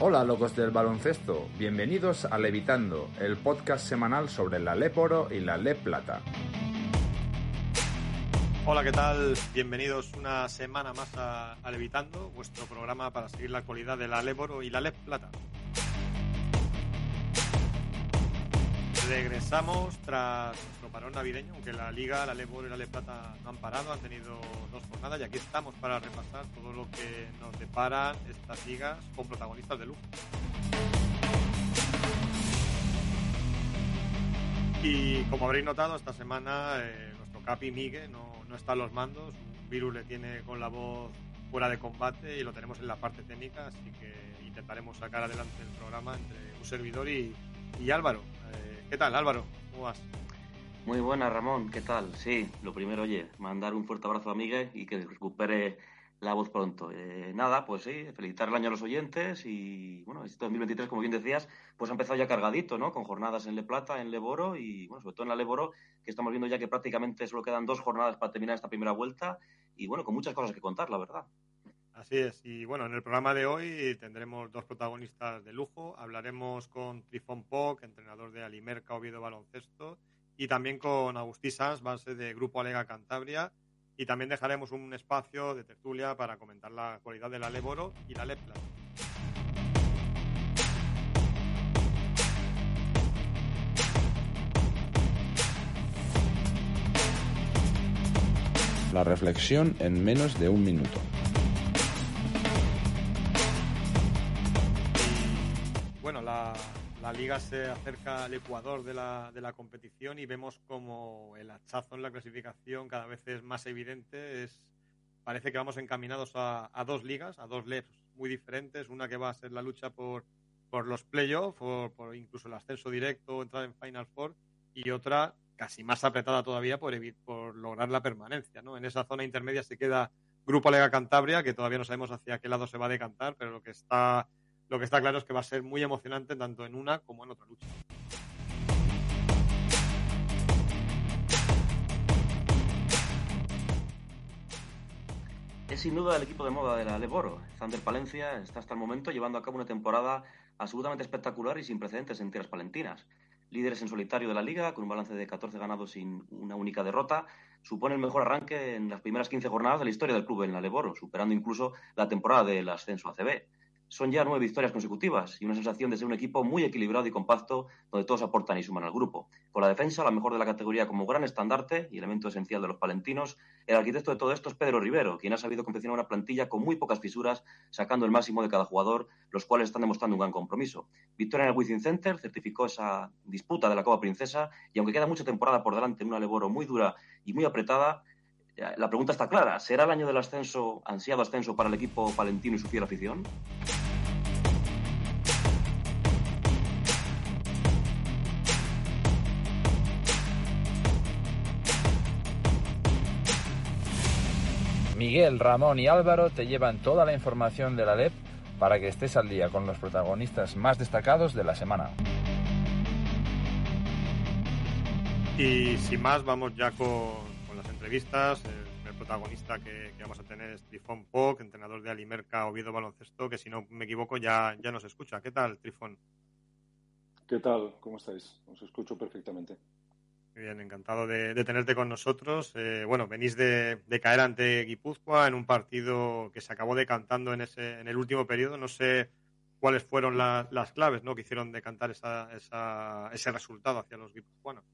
Hola locos del baloncesto, bienvenidos a Levitando, el podcast semanal sobre la LEP Oro y la LEP Plata. Hola, ¿qué tal? Bienvenidos una semana más a, Levitando, vuestro programa para seguir la actualidad de la LEP Oro y la LEP Plata. Regresamos tras parón navideño, aunque la Liga, la LEP Oro y la LEP Plata no han parado, han tenido dos jornadas y aquí estamos para repasar todo lo que nos deparan estas ligas con protagonistas de lujo. Y como habréis notado, esta semana eh, nuestro Capi Migue no, no está a los mandos, un virus le tiene con la voz fuera de combate y lo tenemos en la parte técnica, así que intentaremos sacar adelante el programa entre un servidor y, y Álvaro. Eh, ¿Qué tal, Álvaro? ¿Cómo vas? Muy buena, Ramón. ¿Qué tal? Sí, lo primero, oye, mandar un fuerte abrazo a Miguel y que recupere la voz pronto. Eh, nada, pues sí, felicitar el año a los oyentes y, bueno, este 2023, como bien decías, pues ha empezado ya cargadito, ¿no? Con jornadas en Le Plata, en Leboro y, bueno, sobre todo en la Leboro, que estamos viendo ya que prácticamente solo quedan dos jornadas para terminar esta primera vuelta y, bueno, con muchas cosas que contar, la verdad. Así es, y bueno, en el programa de hoy tendremos dos protagonistas de lujo. Hablaremos con Trifón Poc, entrenador de Alimerca Oviedo Baloncesto, y también con Agustí Sanz, base de Grupo Alega Cantabria. Y también dejaremos un espacio de tertulia para comentar la actualidad de la y la Lepla. La reflexión en menos de un minuto. La, liga se acerca al ecuador de la, de la, competición y vemos como el hachazo en la clasificación cada vez es más evidente. Es, parece que vamos encaminados a, dos ligas, a dos LEPs muy diferentes. Una que va a ser la lucha por, por los playoffs, por, por, incluso el ascenso directo, entrar en Final Four, y otra casi más apretada todavía por, por lograr la permanencia. ¿no? En esa zona intermedia se queda Grupo Lega Cantabria, que todavía no sabemos hacia qué lado se va a decantar, pero lo que está lo que está claro es que va a ser muy emocionante tanto en una como en otra lucha. Es sin duda el equipo de moda de la Leboro. Zander Palencia está hasta el momento llevando a cabo una temporada absolutamente espectacular y sin precedentes en tierras palentinas. Líderes en solitario de la liga, con un balance de 14 ganados sin una única derrota, supone el mejor arranque en las primeras 15 jornadas de la historia del club en la Leboro, superando incluso la temporada del ascenso ACB son ya nueve victorias consecutivas y una sensación de ser un equipo muy equilibrado y compacto donde todos aportan y suman al grupo. Por la defensa, la mejor de la categoría como gran estandarte y elemento esencial de los palentinos, el arquitecto de todo esto es Pedro Rivero, quien ha sabido confeccionar una plantilla con muy pocas fisuras, sacando el máximo de cada jugador, los cuales están demostrando un gran compromiso. Victoria en el Wizzing Center certificó esa disputa de la Copa Princesa y aunque queda mucha temporada por delante en una Leboro muy dura y muy apretada, la pregunta está clara. ¿Será el año del ascenso, ansiado ascenso para el equipo palentino y su fiel afición? Miguel, Ramón y Álvaro te llevan toda la información de la LEP para que estés al día con los protagonistas más destacados de la semana. Y sin más, vamos ya con, entrevistas. El, el protagonista que, que, vamos a tener es Trifón Poc, entrenador de Alimerca Oviedo Baloncesto, que si no me equivoco ya, ya nos escucha. ¿Qué tal, Trifón? ¿Qué tal? ¿Cómo estáis? Os escucho perfectamente. Muy bien, encantado de, de tenerte con nosotros. Eh, bueno, venís de, de, caer ante Guipúzcoa en un partido que se acabó decantando en, ese, en el último periodo. No sé cuáles fueron la, las claves ¿no? que hicieron decantar esa, esa, ese resultado hacia los guipuzcoanos.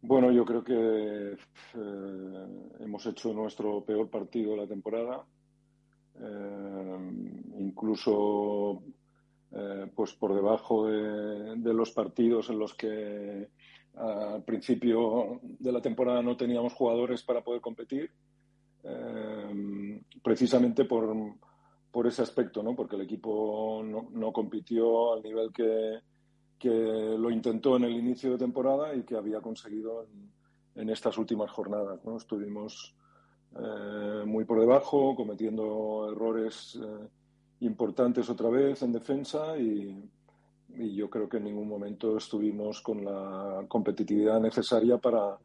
Bueno, yo creo que eh, hemos hecho nuestro peor partido de la temporada. Eh, incluso eh, pues por debajo de, de, los partidos en los que al principio de la temporada no teníamos jugadores para poder competir, precisamente por, por, ese aspecto, ¿no? porque el equipo no, no compitió al nivel que, que, lo intentó en el inicio de temporada y que había conseguido en, en estas últimas jornadas. ¿no? Estuvimos eh, muy por debajo, cometiendo errores eh, importantes otra vez en defensa y, y yo creo que en ningún momento estuvimos con la competitividad necesaria para,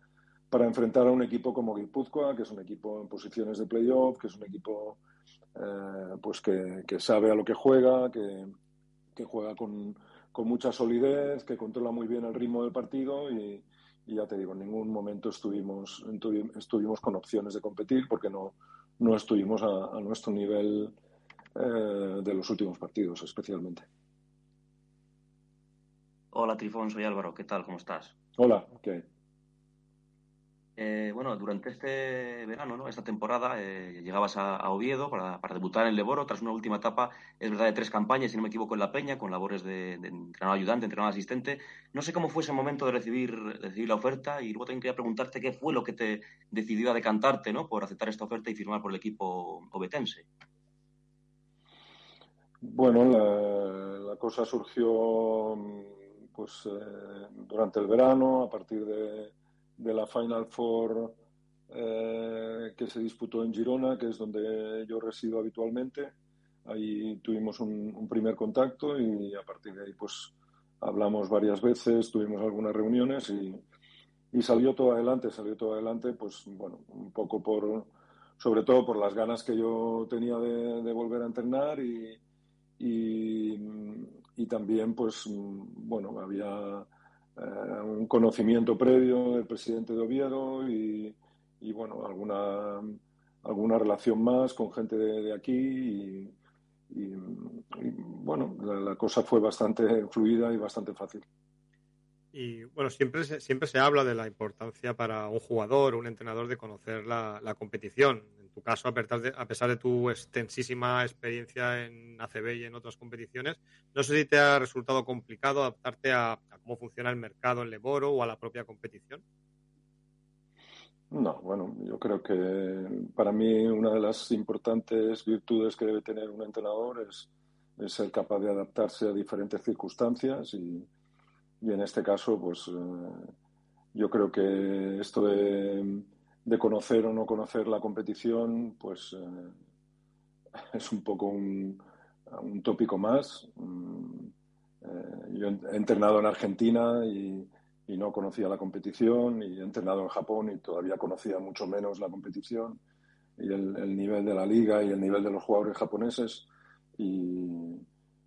para enfrentar a un equipo como Guipúzcoa, que es un equipo en posiciones de playoff, que es un equipo eh, pues que, que, sabe a lo que juega, que, que juega con, con, mucha solidez, que controla muy bien el ritmo del partido y, y, ya te digo, en ningún momento estuvimos, estuvimos con opciones de competir porque no, no estuvimos a, a nuestro nivel eh, de los últimos partidos especialmente. Hola Trifón, soy Álvaro, ¿qué tal? ¿Cómo estás? Hola, ¿qué eh, bueno, durante este verano, ¿no? esta temporada, eh, llegabas a, Oviedo para, debutar en Leboro tras una última etapa, es verdad, de tres campañas, si no me equivoco, en La Peña, con labores de, entrenador ayudante, entrenador asistente. No sé cómo fue ese momento de recibir, de recibir la oferta y luego también quería preguntarte qué fue lo que te decidió a decantarte ¿no? por aceptar esta oferta y firmar por el equipo obetense. Bueno, la, la cosa surgió pues eh, durante el verano, a partir de, de la Final Four eh, que se disputó en Girona, que es donde yo resido habitualmente. Ahí tuvimos un, primer contacto y a partir de ahí pues hablamos varias veces, tuvimos algunas reuniones y, y salió todo adelante, salió todo adelante pues bueno, un poco por, sobre todo por las ganas que yo tenía de, de volver a entrenar y, y, y también, pues, bueno, había eh, un conocimiento previo del presidente de Oviedo y, y bueno, alguna, alguna relación más con gente de, de aquí y, y, bueno, la, cosa fue bastante fluida y bastante fácil. Y bueno, siempre se, siempre se habla de la importancia para un jugador un entrenador de conocer la, competición tu caso, a pesar, de, a pesar de tu extensísima experiencia en ACB y en otras competiciones, no sé si te ha resultado complicado adaptarte a, a cómo funciona el mercado en Leboro o a la propia competición. No, bueno, yo creo que para mí una de las importantes virtudes que debe tener un entrenador es, es ser capaz de adaptarse a diferentes circunstancias y, y en este caso, pues eh, yo creo que esto de conocer o no conocer la competición, pues eh, es un poco un, tópico más. Mm, eh, yo he entrenado en Argentina y, no conocía la competición, y he entrenado en Japón y todavía conocía mucho menos la competición y el, el nivel de la liga y el nivel de los jugadores japoneses.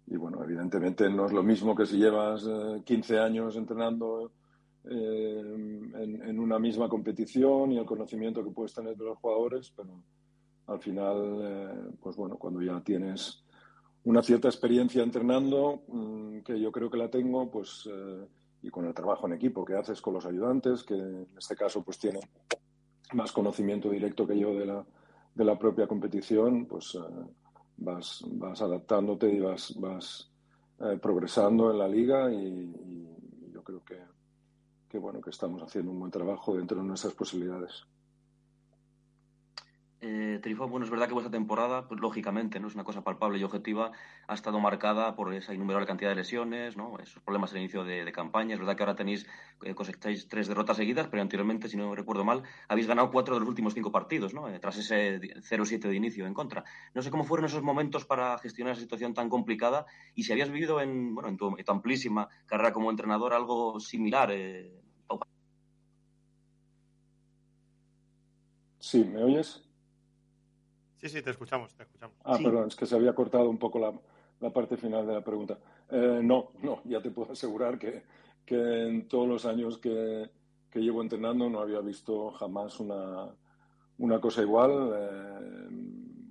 Y bueno, evidentemente no es lo mismo que si llevas eh, 15 años entrenando eh, en, una misma competición y el conocimiento que puedes tener de los jugadores, pero al final, eh, pues bueno, cuando ya tienes una cierta experiencia entrenando, mmm, que yo creo que la tengo, pues, eh, y con el trabajo en equipo que haces con los ayudantes, que en este caso pues tienen más conocimiento directo que yo de la, de la propia competición, pues eh, vas, vas adaptándote y vas, vas eh, progresando en la liga y, yo creo que que bueno que estamos haciendo un buen trabajo dentro de nuestras posibilidades. Eh, Trifón, bueno, es verdad que vuestra temporada, pues lógicamente, no es una cosa palpable y objetiva, ha estado marcada por esa innumerable cantidad de lesiones, ¿no? esos problemas al inicio de, campaña. Es verdad que ahora tenéis, eh, cosecháis tres derrotas seguidas, pero anteriormente, si no recuerdo mal, habéis ganado cuatro de los últimos cinco partidos, ¿no? Eh, tras ese 0-7 de inicio en contra. No sé cómo fueron esos momentos para gestionar esa situación tan complicada y si habías vivido en, bueno, en, tu, amplísima carrera como entrenador algo similar. Eh, Sí, ¿me oyes? Sí, sí, te escuchamos, te escuchamos. Ah, sí. perdón, es que se había cortado un poco la, la parte final de la pregunta. Eh, no, no, ya te puedo asegurar que, que en todos los años que, que, llevo entrenando no había visto jamás una, una cosa igual. Eh,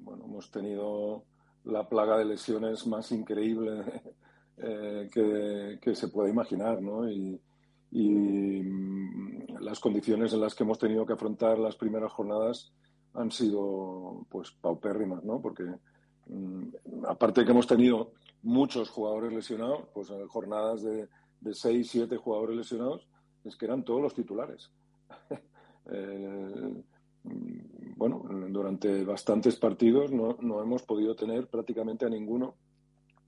bueno, hemos tenido la plaga de lesiones más increíble eh, que, que, se puede imaginar, ¿no? Y, y las condiciones en las que hemos tenido que afrontar las primeras jornadas han sido pues paupérrimas, ¿no? Porque mmm, aparte de que hemos tenido muchos jugadores lesionados, pues jornadas de, seis, siete jugadores lesionados, es que eran todos los titulares. Eh, bueno, durante bastantes partidos no, no, hemos podido tener prácticamente a ninguno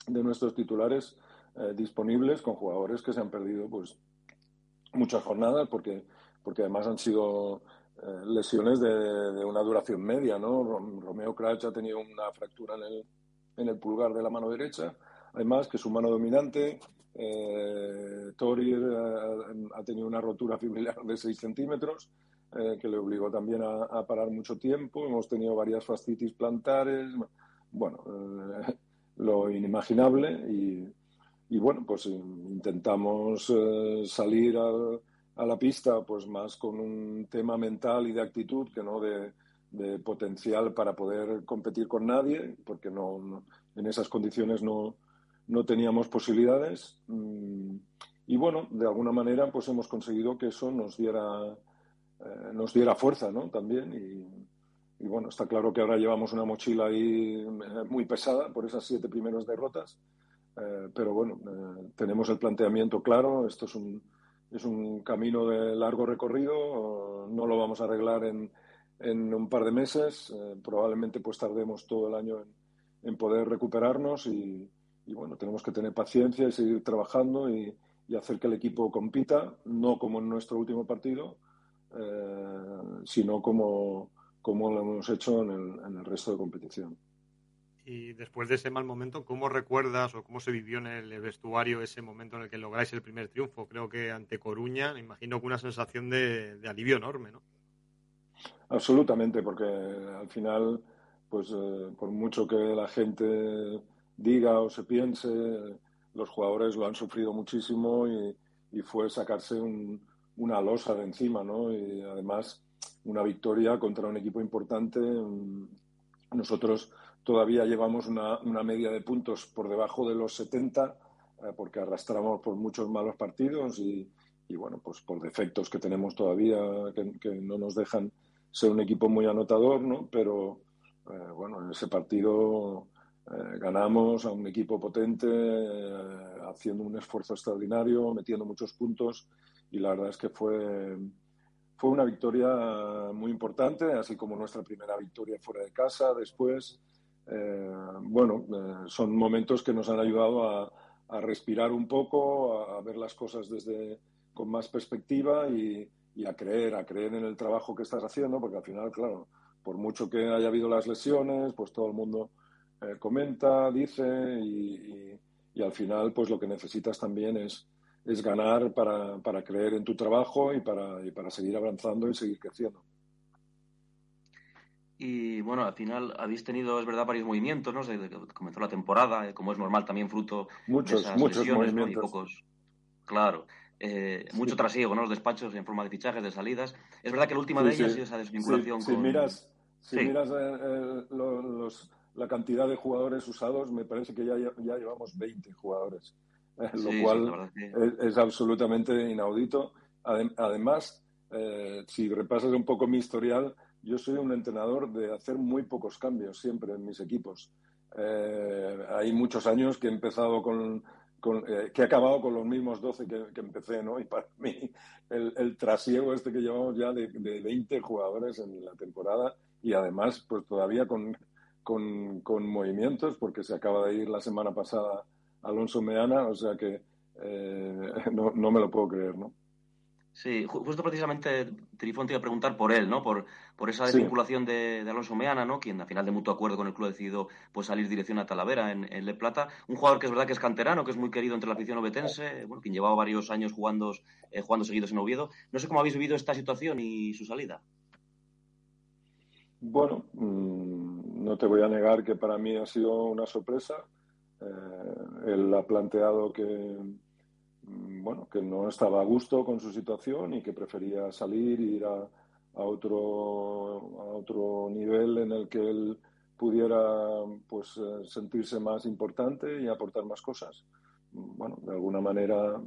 de nuestros titulares eh, disponibles con jugadores que se han perdido pues muchas jornadas porque, porque además han sido lesiones de, una duración media, ¿no? Romeo Crash ha tenido una fractura en el, en el pulgar de la mano derecha, además que su mano dominante, eh, Tori eh, ha tenido una rotura fibrilar de 6 centímetros, eh, que le obligó también a, parar mucho tiempo, hemos tenido varias fascitis plantares, bueno, eh, lo inimaginable. Y, y, bueno, pues intentamos eh, salir al a la pista pues más con un tema mental y de actitud que no de, de potencial para poder competir con nadie, porque no, en esas condiciones no, no, teníamos posibilidades. Mm, y bueno, de alguna manera pues hemos conseguido que eso nos diera, eh, nos diera fuerza ¿no? también. Y, y, bueno, está claro que ahora llevamos una mochila ahí eh, muy pesada por esas siete primeras derrotas. Eh, pero bueno, tenemos el planteamiento claro. Esto es un, es un camino de largo recorrido, no lo vamos a arreglar en, en un par de meses, eh, probablemente pues tardemos todo el año en, poder recuperarnos y, bueno, tenemos que tener paciencia y seguir trabajando y, y, hacer que el equipo compita, no como en nuestro último partido, eh, sino como, como lo hemos hecho en el, en el resto de competición. Y después de ese mal momento, ¿cómo recuerdas o cómo se vivió en el vestuario ese momento en el que lográis el primer triunfo? Creo que ante Coruña, me imagino que una sensación de, de alivio enorme, ¿no? Absolutamente, porque al final, pues eh, por mucho que la gente diga o se piense, los jugadores lo han sufrido muchísimo y, y fue sacarse un, una losa de encima, ¿no? Y además una victoria contra un equipo importante. Nosotros todavía llevamos una, media de puntos por debajo de los 70, eh, porque arrastramos por muchos malos partidos y, bueno, pues por defectos que tenemos todavía que, que, no nos dejan ser un equipo muy anotador, ¿no? Pero eh, bueno, en ese partido eh, ganamos a un equipo potente, eh, haciendo un esfuerzo extraordinario, metiendo muchos puntos y la verdad es que fue, fue una victoria muy importante, así como nuestra primera victoria fuera de casa después. Eh, bueno, eh, son momentos que nos han ayudado a, respirar un poco, a, ver las cosas desde con más perspectiva y, a creer, a creer en el trabajo que estás haciendo, porque al final, claro, por mucho que haya habido las lesiones, pues todo el mundo eh, comenta, dice y, al final, pues lo que necesitas también es, es ganar para, para creer en tu trabajo y para, y para seguir avanzando y seguir creciendo. Y bueno, al final habéis tenido, es verdad, varios movimientos, ¿no? Desde que comenzó la temporada, como es normal también fruto muchos, de esas muchos lesiones, movimientos. ¿no? Y pocos, claro, eh, sí. mucho trasiego, ¿no? Los despachos en forma de fichajes, de salidas. Es verdad que la última sí, de ellas sí. ha sido esa desvinculación si con... miras, si miras eh, eh, los, los, la cantidad de jugadores usados, me parece que ya, ya llevamos 20 jugadores, eh, lo cual es, es, absolutamente inaudito. Adem además, eh, si repasas un poco mi historial, yo soy un entrenador de hacer muy pocos cambios siempre en mis equipos. Eh, hay muchos años que he empezado con, con eh, que acabado con los mismos 12 que, empecé, ¿no? Y para mí el, trasiego este que llevamos ya de, de, 20 jugadores en la temporada y además pues todavía con, con, con, movimientos porque se acaba de ir la semana pasada Alonso Meana, o sea que eh, no, no me lo puedo creer, ¿no? Sí, justo precisamente Trifón te iba a preguntar por él, ¿no? Por, por esa desvinculación sí. de, de, Alonso Meana, ¿no? Quien, al final, de mutuo acuerdo con el club, ha decidido pues, salir dirección a Talavera, en, en, Le Plata. Un jugador que es verdad que es canterano, que es muy querido entre la afición obetense, bueno, quien llevaba varios años jugando, eh, jugando seguidos en Oviedo. No sé cómo habéis vivido esta situación y su salida. Bueno, mmm, no te voy a negar que para mí ha sido una sorpresa. Eh, él ha planteado que Mm, bueno, que no estaba a gusto con su situación y que prefería salir e ir a, a, otro, a otro nivel en el que él pudiera pues eh, sentirse más importante y aportar más cosas. Bueno, de alguna manera,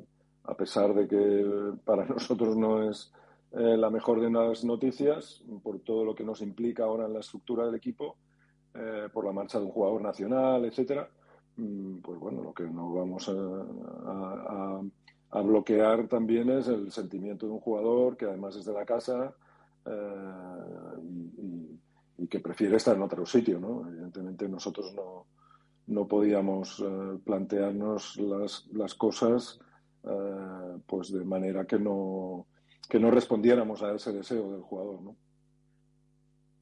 a pesar de que para nosotros no es eh, la mejor de las noticias, por todo lo que nos implica ahora en la estructura del equipo, eh, por la marcha de un jugador nacional, etcétera, Mm, pues bueno, lo que no vamos a, a, a bloquear también es el sentimiento de un jugador que además es de la casa y, que prefiere estar en otro sitio, ¿no? Evidentemente nosotros no, no podíamos plantearnos las, las cosas pues de manera que no, que no respondiéramos a ese deseo del jugador, ¿no?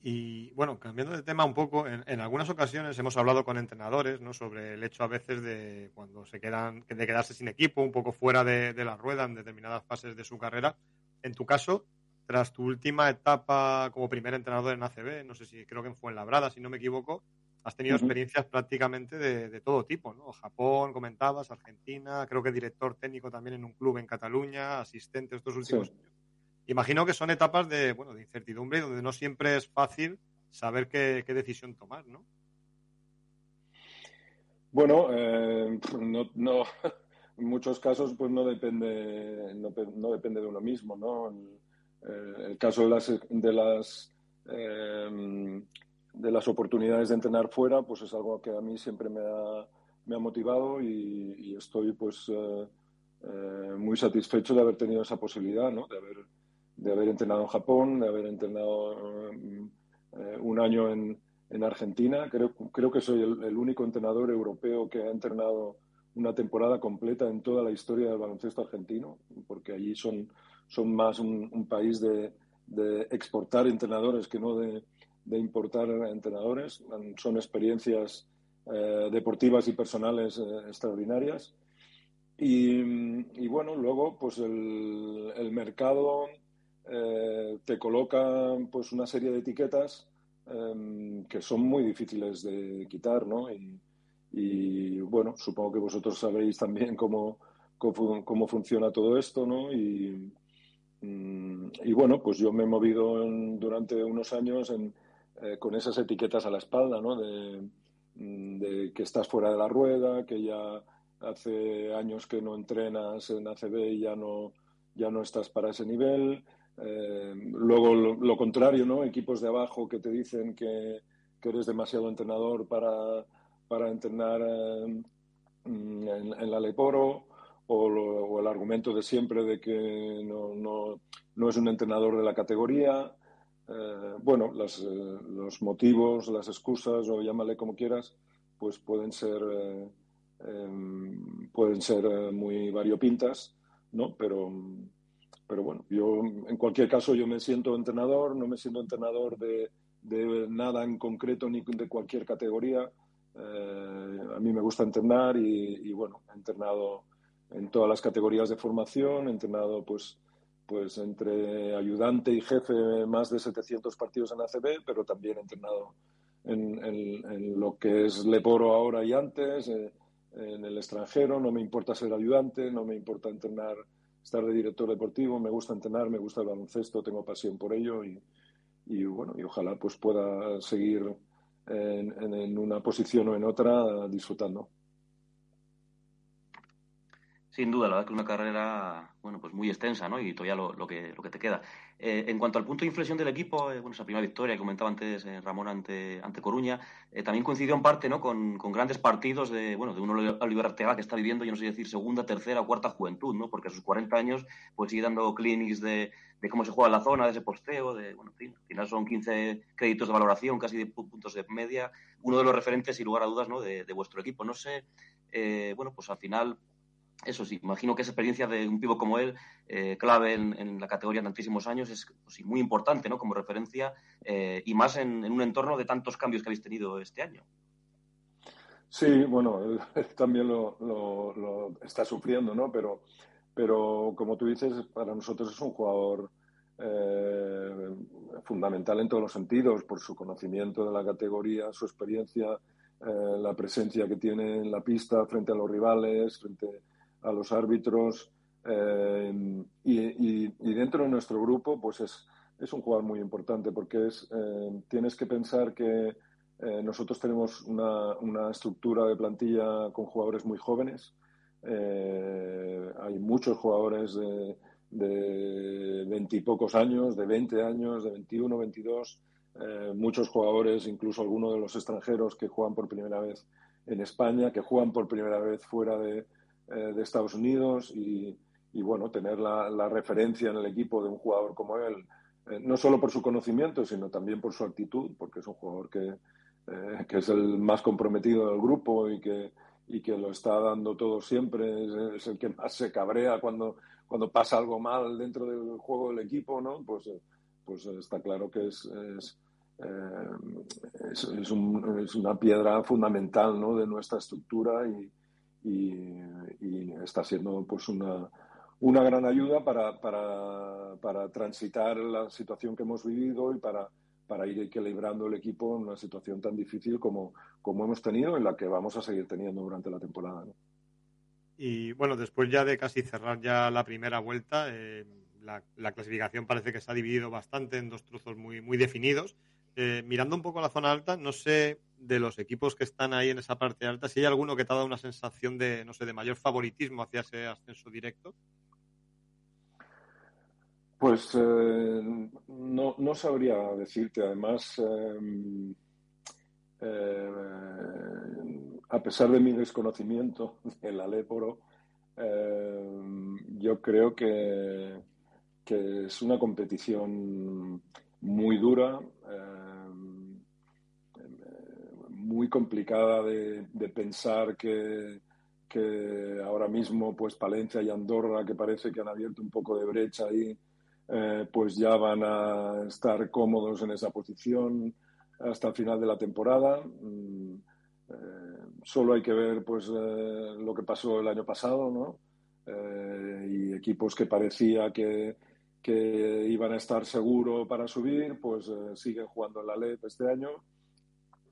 Y bueno, cambiando de tema un poco, en, algunas ocasiones hemos hablado con entrenadores ¿no? sobre el hecho a veces de cuando se quedan, de quedarse sin equipo, un poco fuera de, la rueda en determinadas fases de su carrera. En tu caso, tras tu última etapa como primer entrenador en ACB, no sé si creo que en Fuenlabrada, si no me equivoco, has tenido experiencias prácticamente de, todo tipo, ¿no? Japón, comentabas, Argentina, creo que director técnico también en un club en Cataluña, asistente estos últimos años. Imagino que son etapas de, bueno, de incertidumbre donde no siempre es fácil saber qué, decisión tomar, ¿no? Bueno, eh, no, en muchos casos pues no depende, no, depende de uno mismo, ¿no? El, caso de las, de las eh, de las oportunidades de entrenar fuera, pues es algo que a mí siempre me ha, me ha motivado y, estoy pues eh, muy satisfecho de haber tenido esa posibilidad, ¿no? De haber de haber entrenado en Japón, de haber entrenado eh, un año en, en, Argentina. Creo, creo que soy el, único entrenador europeo que ha entrenado una temporada completa en toda la historia del baloncesto argentino, porque allí son, son más un, país de, exportar entrenadores que no de, de, importar entrenadores. Son experiencias eh, deportivas y personales eh, extraordinarias. Y, y, bueno, luego pues el, el mercado eh, te colocan pues una serie de etiquetas em, que son muy difíciles de quitar, ¿no? Y, bueno, supongo que vosotros sabéis también cómo, cómo, funciona todo esto, ¿no? Y, mm, y, bueno, pues yo me he movido durante unos años eh, con esas etiquetas a la espalda, ¿no? Mm, de, que estás fuera de la rueda, que ya hace años que no entrenas en ACB y ya no, ya no estás para ese nivel, eh, luego lo, contrario, ¿no? Equipos de abajo que te dicen que, eres demasiado entrenador para, para entrenar en, la Leporo o, el argumento de siempre de que no, no, no es un entrenador de la categoría. Eh, bueno, eh, los motivos, las excusas o llámale como quieras, pues pueden ser, em, pueden ser muy variopintas, ¿no? Pero pero bueno, yo en cualquier caso yo me siento entrenador, no me siento entrenador de, nada en concreto ni de cualquier categoría. Eh, a mí me gusta entrenar y, bueno, he entrenado en todas las categorías de formación, he entrenado pues, pues entre ayudante y jefe más de 700 partidos en ACB, pero también he entrenado en, lo que es Leporo ahora y antes, eh, en el extranjero, no me importa ser ayudante, no me importa entrenar estar de director deportivo, me gusta entrenar, me gusta el baloncesto, tengo pasión por ello y, bueno, y ojalá pues pueda seguir en, en, una posición o en otra disfrutando. Sin duda, la verdad que una carrera bueno, pues muy extensa, ¿no? Y todavía lo, que, lo que te queda. Eh, en cuanto al punto de inflexión del equipo, eh, bueno, esa primera victoria que comentaba antes eh, Ramón ante, ante Coruña, también coincidió en parte, ¿no? Con, con, grandes partidos de, bueno, de uno Oliver Arteaga que está viviendo, yo no sé decir, segunda, tercera o cuarta juventud, ¿no? Porque a sus 40 años, pues sigue dando clinics de, de cómo se juega la zona, de ese posteo, de, bueno, al final son 15 créditos de valoración, casi de puntos de media, uno de los referentes, sin lugar a dudas, ¿no? De, de vuestro equipo. No sé, bueno, pues al final eso sí, imagino que esa experiencia de un pivo como él, eh, clave en, la categoría de tantísimos años, es pues muy importante ¿no? como referencia eh, y más en, un entorno de tantos cambios que habéis tenido este año. Sí, bueno, él, también lo, está sufriendo, ¿no? Pero, pero como tú dices, para nosotros es un jugador eh, fundamental en todos los sentidos, por su conocimiento de la categoría, su experiencia, la presencia que tiene en la pista frente a los rivales, frente los árbitros eh, y, dentro de nuestro grupo pues es, es, un jugador muy importante porque es, eh, tienes que pensar que eh, nosotros tenemos una, una, estructura de plantilla con jugadores muy jóvenes. hay muchos jugadores de, de 20 y pocos años, de 20 años, de 21, 22, muchos jugadores, incluso algunos de los extranjeros que juegan por primera vez en España, que juegan por primera vez fuera de, eh, de Estados Unidos y, bueno, tener la, referencia en el equipo de un jugador como él, eh, no solo por su conocimiento, sino también por su actitud, porque es un jugador que, eh, que es el más comprometido del grupo y que, y que lo está dando todo siempre, es, el que más se cabrea cuando, cuando pasa algo mal dentro del juego del equipo, ¿no? Pues, pues está claro que es, es, eh, es, una piedra fundamental ¿no? de nuestra estructura y, y, está siendo pues una, una gran ayuda para, para, para transitar la situación que hemos vivido y para para ir equilibrando el equipo en una situación tan difícil como, como hemos tenido, en la que vamos a seguir teniendo durante la temporada. Y bueno, después ya de casi cerrar ya la primera vuelta, eh, la, clasificación parece que se ha dividido bastante en dos trozos muy, muy definidos. Eh, mirando un poco la zona alta, no sé de los equipos que están ahí en esa parte alta, si hay alguno que te ha dado una sensación de, no sé, de mayor favoritismo hacia ese ascenso directo. Pues eh, no, no, sabría decirte. Además, eh, a pesar de mi desconocimiento del Aléporo, yo creo que, que, es una competición muy dura, muy complicada de, pensar que, ahora mismo pues Palencia y Andorra, que parece que han abierto un poco de brecha ahí, eh, pues ya van a estar cómodos en esa posición hasta el final de la temporada. Mm, eh, solo hay que ver pues eh, lo que pasó el año pasado, ¿no? y equipos que parecía que, que, iban a estar seguros para subir, pues siguen jugando en la LEP este año.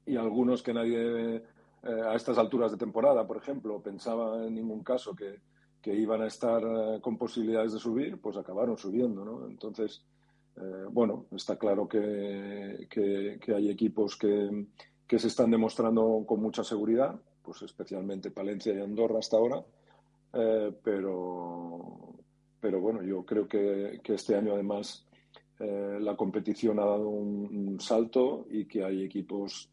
Y algunos que nadie a estas alturas de temporada, por ejemplo, pensaba en ningún caso que, que iban a estar eh, con posibilidades de subir, pues acabaron subiendo, ¿no? Entonces, eh, bueno, está claro que, que, hay equipos que, que, se están demostrando con mucha seguridad, pues especialmente Palencia y Andorra hasta ahora, eh, pero, pero bueno, yo creo que, este año además la competición ha dado un, salto y que hay equipos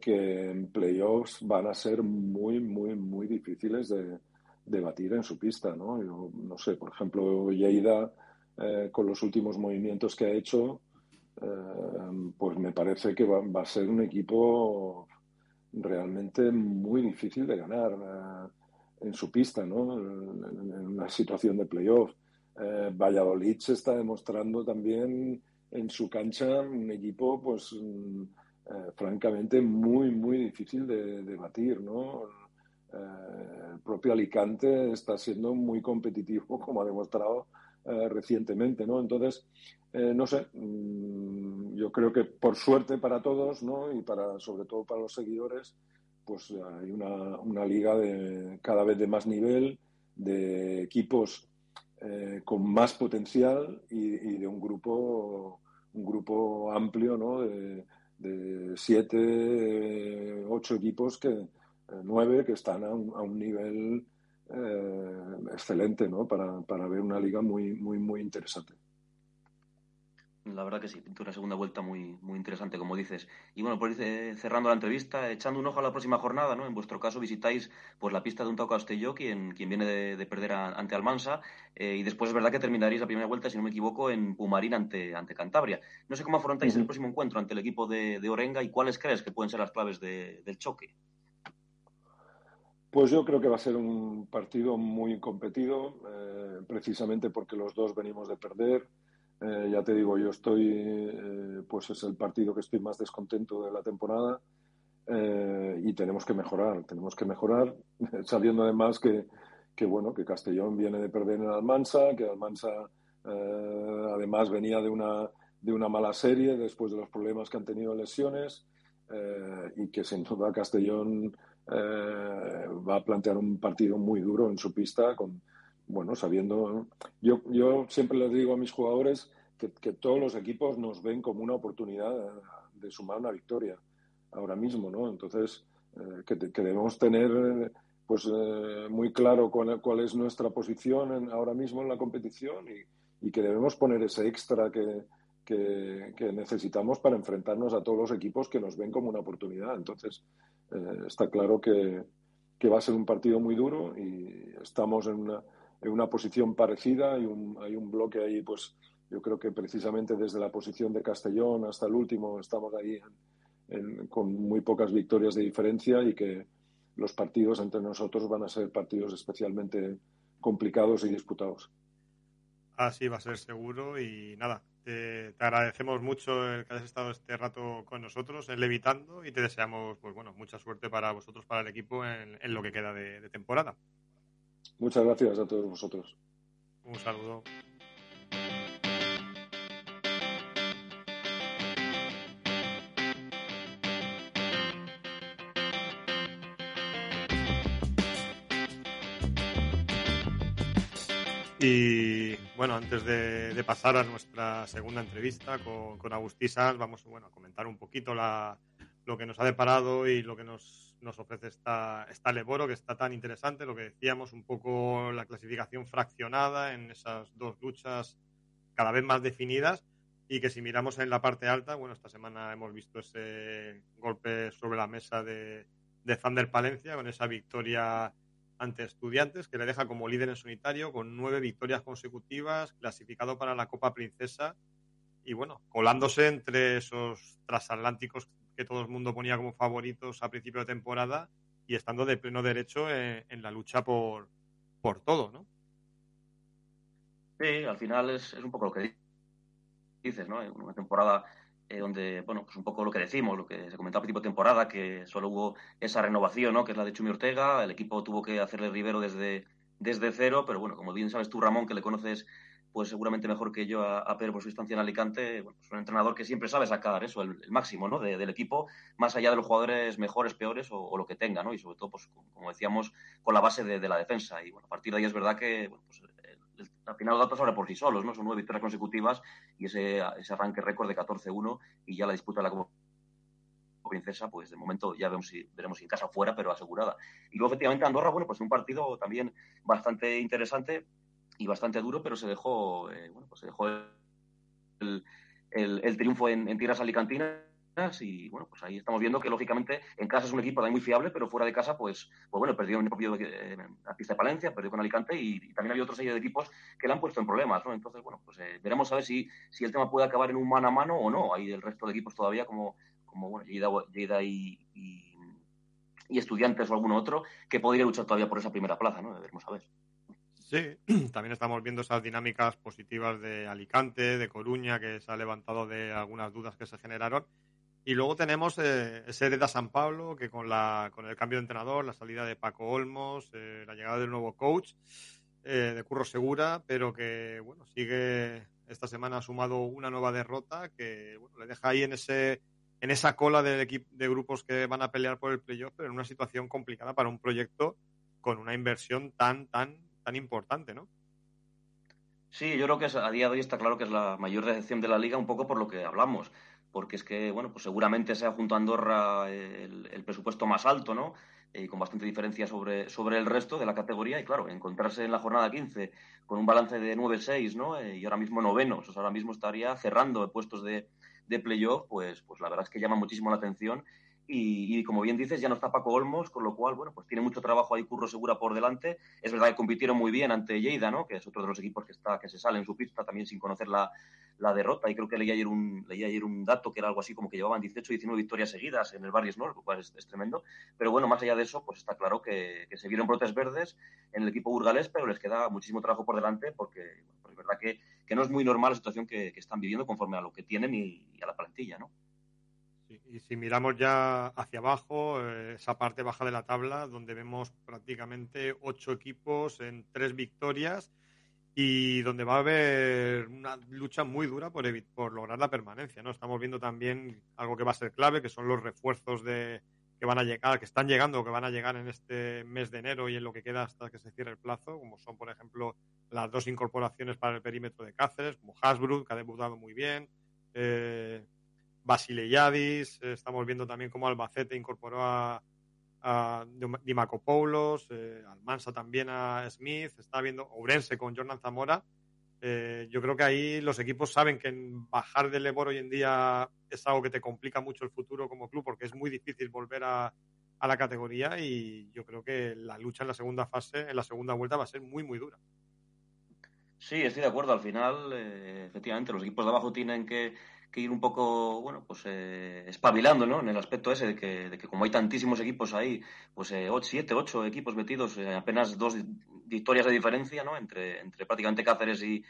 que en playoffs van a ser muy, muy, muy difíciles de, debatir en su pista, ¿no? no sé, por ejemplo, Lleida, eh, con los últimos movimientos que ha hecho, eh, pues me parece que va, a ser un equipo realmente muy difícil de ganar eh, en su pista, ¿no? En, una situación de playoff. Valladolid se está demostrando también en su cancha un equipo, pues, mm, francamente muy, muy difícil de, de batir, ¿no? Eh, el propio Alicante está siendo muy competitivo, como ha demostrado eh, recientemente, ¿no? Entonces, eh, no sé, mm, yo creo que por suerte para todos, ¿no? Y para, sobre todo para los seguidores, pues hay una, una liga de cada vez de más nivel, de equipos con más potencial y, de un grupo, un grupo amplio, ¿no? De, de siete, ocho equipos que, eh, nueve que están a un, a un nivel eh, excelente ¿no? para, para, ver una liga muy, muy, muy interesante. La verdad que sí, una segunda vuelta muy, muy interesante, como dices. Y bueno, por ir eh, cerrando la entrevista, echando un ojo a la próxima jornada, ¿no? En vuestro caso visitáis pues la pista de un Tau Castelló, quien, quien viene de, perder ante Almansa, y después es verdad que terminaréis la primera vuelta, si no me equivoco, en Pumarín ante, ante Cantabria. No sé cómo afrontáis el próximo encuentro ante el equipo de, de, Orenga y cuáles crees que pueden ser las claves del choque. Pues yo creo que va a ser un partido muy competido, eh, precisamente porque los dos venimos de perder. Eh, ya te digo, yo estoy, eh, pues es el partido que estoy más descontento de la temporada y tenemos que mejorar, tenemos que mejorar, sabiendo además que, que, bueno, que Castellón viene de perder en Almansa, que Almansa además venía de una, de una mala serie después de los problemas que han tenido lesiones y que sin duda Castellón eh, va a plantear un partido muy duro en su pista, con, bueno, sabiendo. Yo, yo siempre les digo a mis jugadores que, todos los equipos nos ven como una oportunidad de sumar una victoria ahora mismo, ¿no? Entonces, eh, que, debemos tener pues eh, muy claro cuál, es nuestra posición ahora mismo en la competición y, que debemos poner ese extra que, que, necesitamos para enfrentarnos a todos los equipos que nos ven como una oportunidad. Entonces, eh, está claro que, va a ser un partido muy duro y estamos en una, en una posición parecida. Hay un, hay un bloque ahí, pues yo creo que precisamente desde la posición de Castellón hasta el último estamos ahí con muy pocas victorias de diferencia y que los partidos entre nosotros van a ser partidos especialmente complicados y disputados. Así va a ser seguro y nada, te, agradecemos mucho el que hayas estado este rato con nosotros en Levitando y te deseamos pues bueno mucha suerte para vosotros, para el equipo en, lo que queda de temporada. Muchas gracias a todos vosotros. Un saludo. Y bueno, antes de, pasar a nuestra segunda entrevista con, con Agustí vamos bueno, a comentar un poquito la, lo que nos ha deparado y lo que nos, nos ofrece esta, esta Leboro, que está tan interesante, lo que decíamos, un poco la clasificación fraccionada en esas dos luchas cada vez más definidas y que si miramos en la parte alta, bueno, esta semana hemos visto ese golpe sobre la mesa de, de Thunder Palencia con esa victoria ante Estudiantes, que le deja como líder en solitario con nueve victorias consecutivas, clasificado para la Copa Princesa y bueno, colándose entre esos transatlánticos que todo el mundo ponía como favoritos a principio de temporada y estando de pleno derecho en, la lucha por, por todo, ¿no? Sí, al final es, es un poco lo que dices, ¿no? Una temporada eh, donde, bueno, pues un poco lo que decimos, lo que se comentaba al principio de temporada, que solo hubo esa renovación, ¿no? Que es la de Chumi Ortega, el equipo tuvo que hacerle Rivero desde, desde cero, pero bueno, como bien sabes tú, Ramón, que le conoces pues seguramente mejor que yo a, Pedro por su instancia en Alicante, bueno, pues un entrenador que siempre sabe sacar eso, el, máximo, ¿no? del equipo, más allá de los jugadores mejores, peores o, lo que tenga, ¿no? Y sobre todo, pues como decíamos, con la base de, la defensa. Y bueno, a partir de ahí es verdad que, bueno, pues al final los datos hablan por sí solos, ¿no? Son nueve victorias consecutivas y ese, arranque récord de 14-1 y ya la disputa de la Copa Princesa, pues de momento ya vemos veremos si en casa fuera, pero asegurada. Y luego, efectivamente, Andorra, bueno, pues un partido también bastante interesante y bastante duro, pero se dejó, eh, bueno, pues se dejó el, el, triunfo en, en tierras alicantinas y bueno, pues ahí estamos viendo que lógicamente en casa es un equipo muy fiable, pero fuera de casa pues, pues bueno, perdió en el propio eh, la pista de Palencia, perdió con Alicante y, también había otros serie de equipos que le han puesto en problemas, ¿no? Entonces, bueno, pues eh, veremos a ver si, si el tema puede acabar en un mano a mano o no. Hay el resto de equipos todavía como, como bueno, Lleida, y, y, Estudiantes o alguno otro que podría luchar todavía por esa primera plaza, ¿no? Veremos a ver. Sí, también estamos viendo esas dinámicas positivas de Alicante, de Coruña, que se ha levantado de algunas dudas que se generaron. Y luego tenemos eh, ese Hereda San Pablo, que con, la, con el cambio de entrenador, la salida de Paco Olmos, eh, la llegada del nuevo coach, eh, de Curro Segura, pero que bueno, sigue esta semana sumado una nueva derrota que bueno, le deja ahí en ese en esa cola del de grupos que van a pelear por el playoff, pero en una situación complicada para un proyecto con una inversión tan, tan, tan importante, ¿no? Sí, yo creo que a día de hoy está claro que es la mayor decepción de la liga, un poco por lo que hablamos porque es que, bueno, pues seguramente sea junto a Andorra el, presupuesto más alto, ¿no? Y eh, con bastante diferencia sobre, sobre el resto de la categoría. Y claro, encontrarse en la jornada 15 con un balance de 9-6, ¿no? Eh, y ahora mismo novenos, o sea, ahora mismo estaría cerrando puestos de, de playoff, pues, pues la verdad es que llama muchísimo la atención y, como bien dices, ya no está Paco Olmos, con lo cual, bueno, pues tiene mucho trabajo ahí Curro Segura por delante. Es verdad que compitieron muy bien ante Lleida, ¿no? Que es otro de los equipos que está, que se sale en su pista también sin conocer la, la derrota. Y creo que leí ayer un, leí ayer un dato que era algo así como que llevaban 18 19 victorias seguidas en el Barrios Norte, lo cual es, tremendo. Pero bueno, más allá de eso, pues está claro que, se vieron brotes verdes en el equipo burgalés, pero les queda muchísimo trabajo por delante porque, pues es verdad que, que, no es muy normal la situación que, que, están viviendo conforme a lo que tienen y, y a la plantilla, ¿no? Y si miramos ya hacia abajo, eh, esa parte baja de la tabla, donde vemos prácticamente ocho equipos en tres victorias y donde va a haber una lucha muy dura por, por lograr la permanencia. ¿no? Estamos viendo también algo que va a ser clave, que son los refuerzos de, que van a llegar, que están llegando o que van a llegar en este mes de enero y en lo que queda hasta que se cierre el plazo, como son, por ejemplo, las dos incorporaciones para el perímetro de Cáceres, como Hasbro, que ha debutado muy bien. Eh, Basile Yadis, estamos viendo también cómo Albacete incorporó a, a Dimacopoulos, eh, Almansa también a Smith, está viendo Ourense con Jordan Zamora. Eh, yo creo que ahí los equipos saben que bajar del Lebor hoy en día es algo que te complica mucho el futuro como club porque es muy difícil volver a, a la categoría y yo creo que la lucha en la segunda fase, en la segunda vuelta va a ser muy, muy dura. Sí, estoy de acuerdo. Al final, eh, efectivamente, los equipos de abajo tienen que, ir un poco, bueno, pues eh, espabilando, ¿no? En el aspecto ese de que, de que como hay tantísimos equipos ahí, pues eh, siete, ocho equipos metidos, eh, apenas dos victorias de diferencia, ¿no? Entre, entre prácticamente Cáceres y,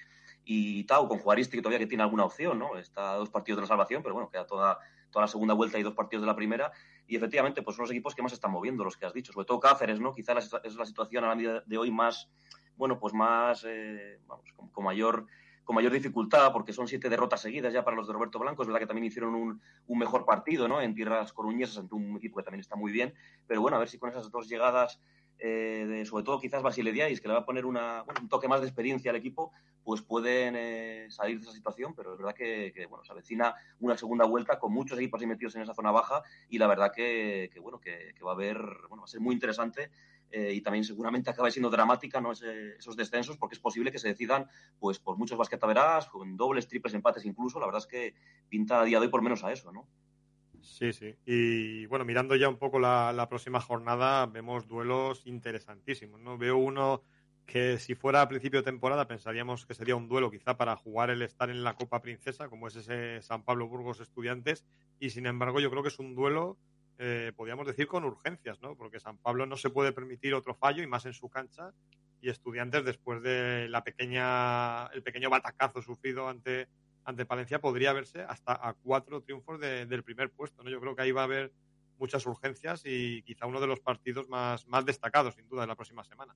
y Tau, con Juaristi que todavía que tiene alguna opción, ¿no? Está a dos partidos de la salvación, pero bueno, queda toda, toda la segunda vuelta y dos partidos de la primera. Y efectivamente, pues son los equipos que más están moviendo, los que has dicho, sobre todo Cáceres, ¿no? Quizá es la situación a la medida de hoy más bueno, pues más, eh, vamos, con, mayor con mayor dificultad, porque son siete derrotas seguidas ya para los de Roberto Blanco. Es verdad que también hicieron un, un, mejor partido, ¿no? En tierras coruñesas, ante un equipo que también está muy bien. Pero bueno, a ver si con esas dos llegadas, eh, de, sobre todo quizás Basile Diais, que le va a poner una, un toque más de experiencia al equipo, pues pueden eh, salir de esa situación. Pero es verdad que, que, bueno, se avecina una segunda vuelta con muchos equipos ahí metidos en esa zona baja y la verdad que, que bueno, que, que va a haber, bueno, va a ser muy interesante eh, y también seguramente acaba siendo dramática ¿no? esos descensos porque es posible que se decidan pues por muchos basquetaverás, con dobles, triples, empates incluso. La verdad es que pinta a día de hoy por menos a eso, ¿no? Sí, sí. Y bueno, mirando ya un poco la, próxima jornada, vemos duelos interesantísimos, ¿no? Veo uno que si fuera a principio de temporada pensaríamos que sería un duelo quizá para jugar el estar en la Copa Princesa, como es ese San Pablo Burgos Estudiantes, y sin embargo yo creo que es un duelo eh, podríamos decir, con urgencias, ¿no? Porque San Pablo no se puede permitir otro fallo y más en su cancha. Y Estudiantes, después de la pequeña, el pequeño batacazo sufrido ante, ante Palencia, podría verse hasta a cuatro triunfos del primer puesto, ¿no? Yo creo que ahí va a haber muchas urgencias y quizá uno de los partidos más, más destacados, sin duda, de la próxima semana.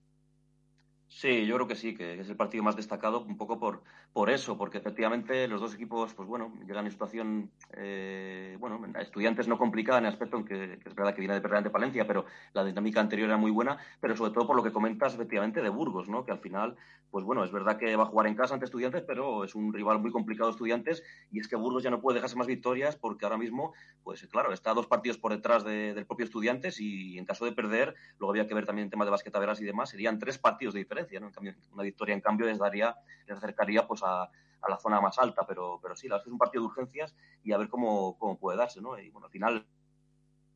Sí, yo creo que sí, que es el partido más destacado un poco por, por eso, porque efectivamente los dos equipos, pues bueno, llegan en situación, eh, bueno, estudiantes no complicada en el aspecto en que, es verdad que viene de perder ante Palencia, pero la dinámica anterior era muy buena, pero sobre todo por lo que comentas efectivamente de Burgos, ¿no? Que al final, pues bueno, es verdad que va a jugar en casa ante estudiantes, pero es un rival muy complicado estudiantes y es que Burgos ya no puede dejarse más victorias porque ahora mismo, pues claro, está dos partidos por detrás del propio estudiantes y en caso de perder, luego había que ver también el tema de basquetaveras y demás, serían tres partidos de diferencia en cambio, una victoria, en cambio, les daría, les acercaría pues a, a la zona más alta, pero, pero sí, la verdad es que es un partido de urgencias y a ver cómo, cómo puede darse, ¿no? Y bueno, al final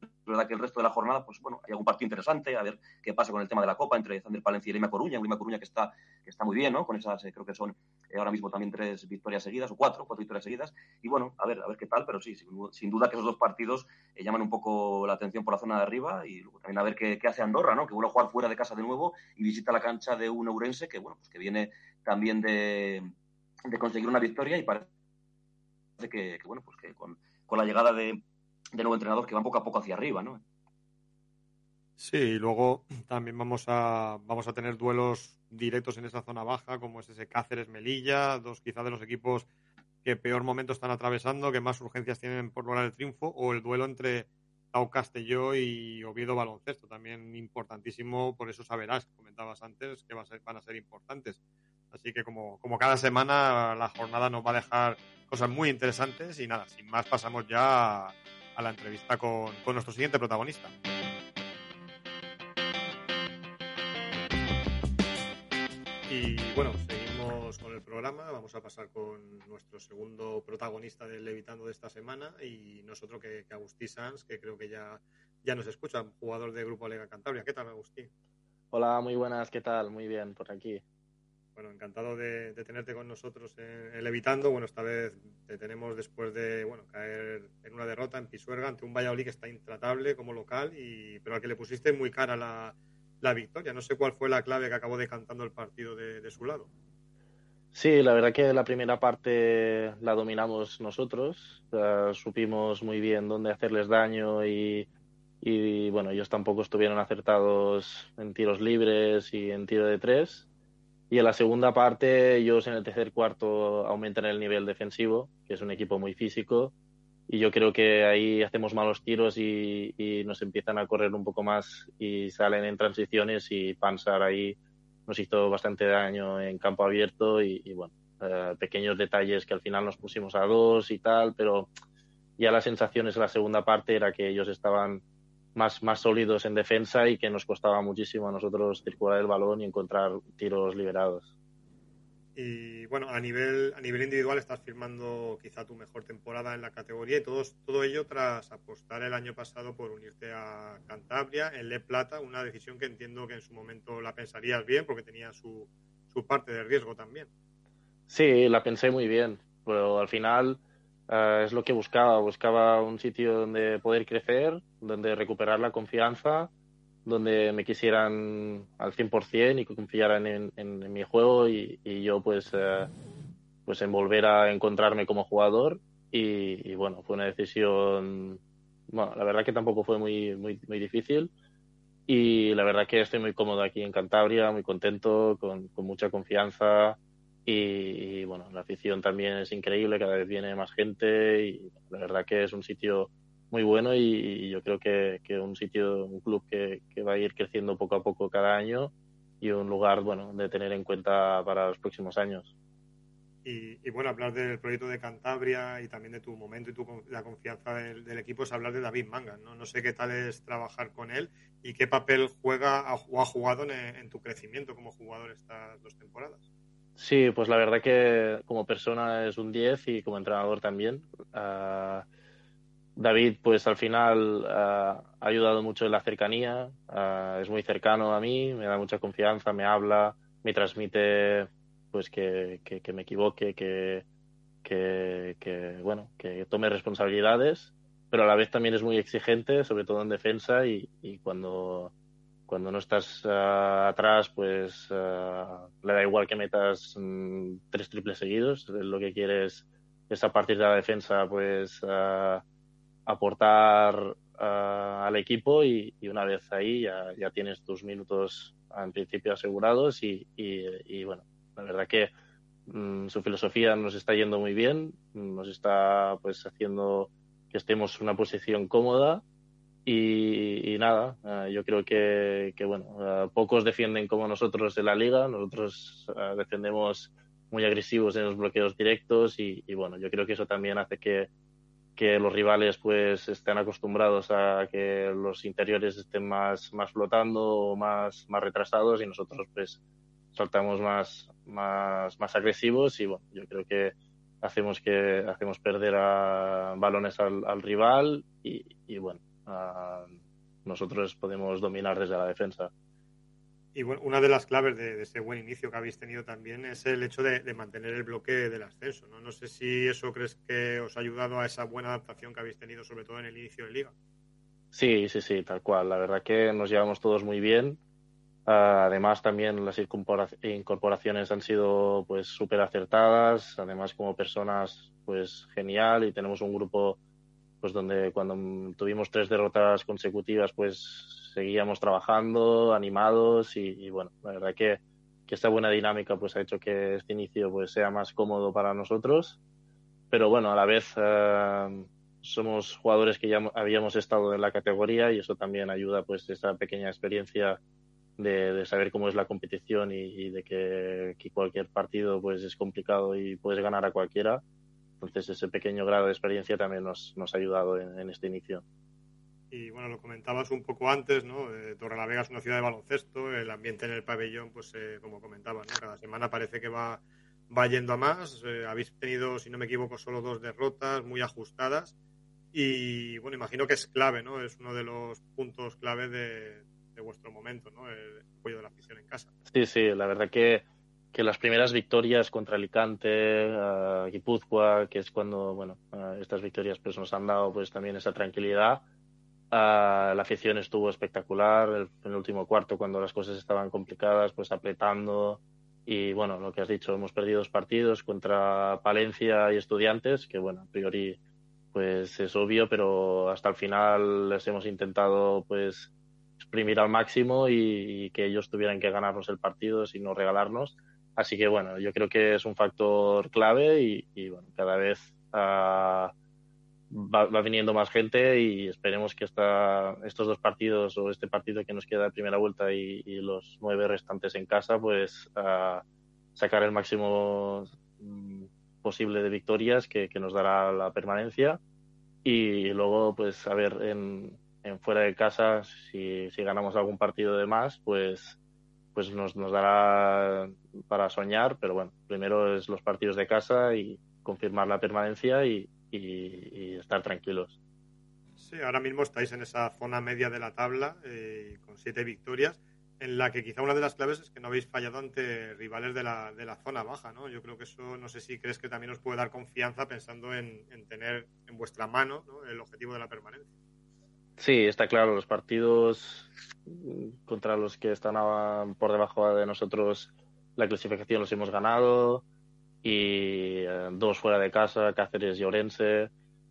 es verdad que el resto de la jornada, pues bueno, hay algún partido interesante, a ver qué pasa con el tema de la Copa entre Zander Palencia y Lima Coruña, Lima Coruña que está, que está muy bien, ¿no? Con esas, eh, creo que son ahora mismo también tres victorias seguidas, o cuatro, cuatro victorias seguidas, y bueno, a ver, a ver qué tal, pero sí, sin, duda que esos dos partidos eh, llaman un poco la atención por la zona de arriba, y luego también a ver qué, qué, hace Andorra, ¿no? Que vuelve a jugar fuera de casa de nuevo y visita la cancha de un Eurense que, bueno, pues que viene también de, de conseguir una victoria y parece que, que bueno, pues que con, con la llegada de, de nuevo entrenador que va poco a poco hacia arriba, ¿no? Sí, y luego también vamos a, vamos a tener duelos directos en esa zona baja, como es ese Cáceres-Melilla, dos quizás de los equipos que peor momento están atravesando, que más urgencias tienen por lograr el triunfo, o el duelo entre Tau Castelló y Oviedo Baloncesto, también importantísimo, por eso saberás, comentabas antes, que a ser, van a ser importantes. Así que como, como cada semana la jornada nos va a dejar cosas muy interesantes y nada, sin más pasamos ya a, a la entrevista con, con nuestro siguiente protagonista. Y bueno, seguimos con el programa. Vamos a pasar con nuestro segundo protagonista del Levitando de esta semana y nosotros que, que Agustí Sanz, que creo que ya, ya nos escucha, jugador de Grupo Lega Cantabria. ¿Qué tal, Agustín? Hola, muy buenas, ¿qué tal? Muy bien, por aquí. Bueno, encantado de, de tenerte con nosotros en, en, Levitando. Bueno, esta vez te tenemos después de bueno caer en una derrota en Pisuerga ante un Valladolid que está intratable como local, y, pero al que le pusiste muy cara la, la victoria. No sé cuál fue la clave que acabó decantando el partido de, su lado. Sí, la verdad que la primera parte la dominamos nosotros. Uh, supimos muy bien dónde hacerles daño y, y, bueno, ellos tampoco estuvieron acertados en tiros libres y en tiro de tres. Y en la segunda parte, ellos en el tercer cuarto aumentan el nivel defensivo, que es un equipo muy físico, y yo creo que ahí hacemos malos tiros y, y, nos empiezan a correr un poco más y salen en transiciones y Pansar ahí nos hizo bastante daño en campo abierto y, y bueno, eh, pequeños detalles que al final nos pusimos a dos y tal, pero ya las sensaciones en la segunda parte era que ellos estaban más, más sólidos en defensa y que nos costaba muchísimo a nosotros circular el balón y encontrar tiros liberados. Y bueno, a nivel, a nivel individual estás firmando quizá tu mejor temporada en la categoría y todo, todo ello tras apostar el año pasado por unirte a Cantabria en Le Plata, una decisión que entiendo que en su momento la pensarías bien porque tenía su, su parte de riesgo también. Sí, la pensé muy bien, pero al final uh, es lo que buscaba. Buscaba un sitio donde poder crecer, donde recuperar la confianza, donde me quisieran al 100% y que confiaran en, en, mi juego y, y yo pues, uh, pues en volver a encontrarme como jugador. Y, y, bueno, fue una decisión, bueno, la verdad que tampoco fue muy, muy, muy difícil. Y la verdad que estoy muy cómodo aquí en Cantabria, muy contento, con, con mucha confianza. Y, y, bueno, la afición también es increíble, cada vez viene más gente y la verdad que es un sitio muy bueno y, yo creo que, que, un sitio, un club que, que, va a ir creciendo poco a poco cada año y un lugar, bueno, de tener en cuenta para los próximos años. Y, y bueno, hablar del proyecto de Cantabria y también de tu momento y tu, la confianza del, del, equipo es hablar de David Manga, ¿no? No sé qué tal es trabajar con él y qué papel juega o ha jugado en, en tu crecimiento como jugador estas dos temporadas. Sí, pues la verdad que como persona es un 10 y como entrenador también. Uh, David, pues al final uh, ha ayudado mucho en la cercanía, uh, es muy cercano a mí, me da mucha confianza, me habla, me transmite pues que, que, me equivoque, que, que, que, bueno, que tome responsabilidades, pero a la vez también es muy exigente, sobre todo en defensa y, y cuando cuando no estás uh, atrás, pues le da igual que metas um, tres triples seguidos. Lo que quieres es a partir de la defensa, pues uh, aportar al equipo y, y, una vez ahí ya, ya, tienes tus minutos en principio asegurados y, y, y bueno, la verdad que um, su filosofía nos está yendo muy bien, nos está pues haciendo que estemos en una posición cómoda y, nada, uh, yo creo que, que bueno, uh, pocos defienden como nosotros en la liga, nosotros uh, defendemos muy agresivos en los bloqueos directos y, y, bueno, yo creo que eso también hace que, que los rivales pues estén acostumbrados a que los interiores estén más, más flotando o más, más retrasados y nosotros pues saltamos más, más, más agresivos y bueno, yo creo que hacemos que hacemos perder a balones al, al rival y, y bueno, uh, nosotros podemos dominar desde la defensa. Y bueno, una de las claves de, ese buen inicio que habéis tenido también es el hecho de, mantener el bloque del ascenso. ¿no? no sé si eso crees que os ha ayudado a esa buena adaptación que habéis tenido, sobre todo en el inicio de liga. Sí, sí, sí, tal cual. La verdad que nos llevamos todos muy bien. Uh, además, también las incorporaciones han sido pues súper acertadas. Además, como personas, pues genial. Y tenemos un grupo pues donde cuando tuvimos tres derrotas consecutivas, pues seguíamos trabajando, animados y, bueno, la verdad que, que, esta buena dinámica pues ha hecho que este inicio pues sea más cómodo para nosotros, pero bueno, a la vez uh, somos jugadores que ya habíamos estado en la categoría y eso también ayuda pues esa pequeña experiencia de, de saber cómo es la competición y, de que, que cualquier partido pues es complicado y puedes ganar a cualquiera entonces, ese pequeño grado de experiencia también nos, nos ha ayudado en, en, este inicio. Y bueno, lo comentabas un poco antes, ¿no? Eh, Torrelavega es una ciudad de baloncesto, el ambiente en el pabellón, pues eh, como comentabas, ¿no? Cada semana parece que va, yendo a más. Eh, habéis tenido, si no me equivoco, solo dos derrotas muy ajustadas. Y bueno, imagino que es clave, ¿no? Es uno de los puntos clave de, de vuestro momento, ¿no? El apoyo de la afición en casa. Sí, sí, la verdad que que las primeras victorias contra Alicante, uh, Guipúzcoa, que es cuando, bueno, uh, estas victorias pues nos han dado pues también esa tranquilidad. Uh, la afición estuvo espectacular el, el último cuarto cuando las cosas estaban complicadas, pues apretando. Y bueno, lo que has dicho, hemos perdido dos partidos contra Palencia y Estudiantes, que bueno, a priori pues es obvio, pero hasta el final les hemos intentado pues exprimir al máximo y, y que ellos tuvieran que ganarnos el partido sin no regalarnos. Así que bueno, yo creo que es un factor clave y, y bueno, cada vez uh, va, va, viniendo más gente y esperemos que esta, estos dos partidos o este partido que nos queda de primera vuelta y, los nueve restantes en casa, pues uh, sacar el máximo mm, posible de victorias que, que, nos dará la permanencia. Y luego pues a ver en, en fuera de casa si, si ganamos algún partido de más, pues pues nos, nos dará para soñar, pero bueno, primero es los partidos de casa y confirmar la permanencia y, y, y estar tranquilos. Sí, ahora mismo estáis en esa zona media de la tabla eh, con siete victorias. en la que quizá una de las claves es que no habéis fallado ante rivales de la, de la zona baja, ¿no? Yo creo que eso, no sé si crees que también os puede dar confianza pensando en, tener en vuestra mano el objetivo de la permanencia. Sí, está claro, los partidos contra los que están por debajo de nosotros, la clasificación los hemos ganado y eh, dos fuera de casa, Cáceres y Orense.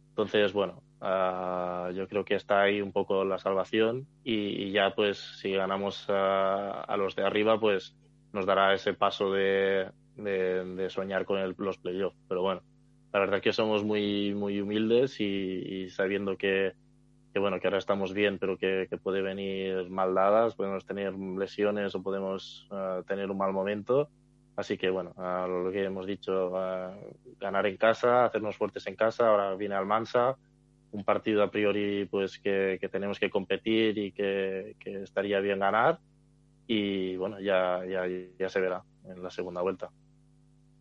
Entonces, bueno, Ah, yo creo que está ahí un poco la salvación y, ya pues si ganamos a, los de arriba pues nos dará ese paso de, de, soñar con los playoffs. Pero bueno, la verdad que somos muy, muy humildes y, sabiendo que, que, bueno, que ahora estamos bien pero que, puede venir mal dadas, podemos tener lesiones o podemos ah, tener un mal momento. Así que bueno, lo que hemos dicho, ganar en casa, hacernos fuertes en casa, ahora viene Almansa un partido a priori pues que, tenemos que competir y que, estaría bien ganar y bueno ya, ya, ya se verá en la segunda vuelta.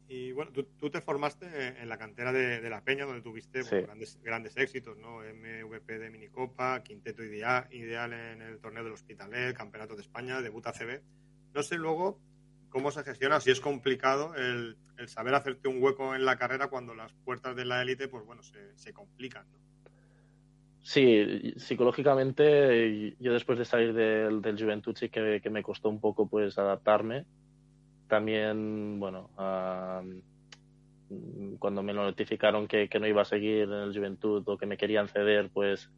Y bueno, tú, te formaste en la cantera de, La Peña, donde tuviste grandes, grandes éxitos, ¿no? MVP de Minicopa, quinteto ideal, ideal en el torneo del Hospitalet, Campeonato de España, debut ACB. No sé luego cómo se gestiona, si es complicado el, saber hacerte un hueco en la carrera cuando las puertas de la élite, pues bueno, se, se complican, ¿no? Sí, psicológicamente yo después de salir del, del Juventud sí que, me costó un poco pues adaptarme. También, bueno, cuando me notificaron que, no iba a seguir en el Juventud o que me querían ceder, pues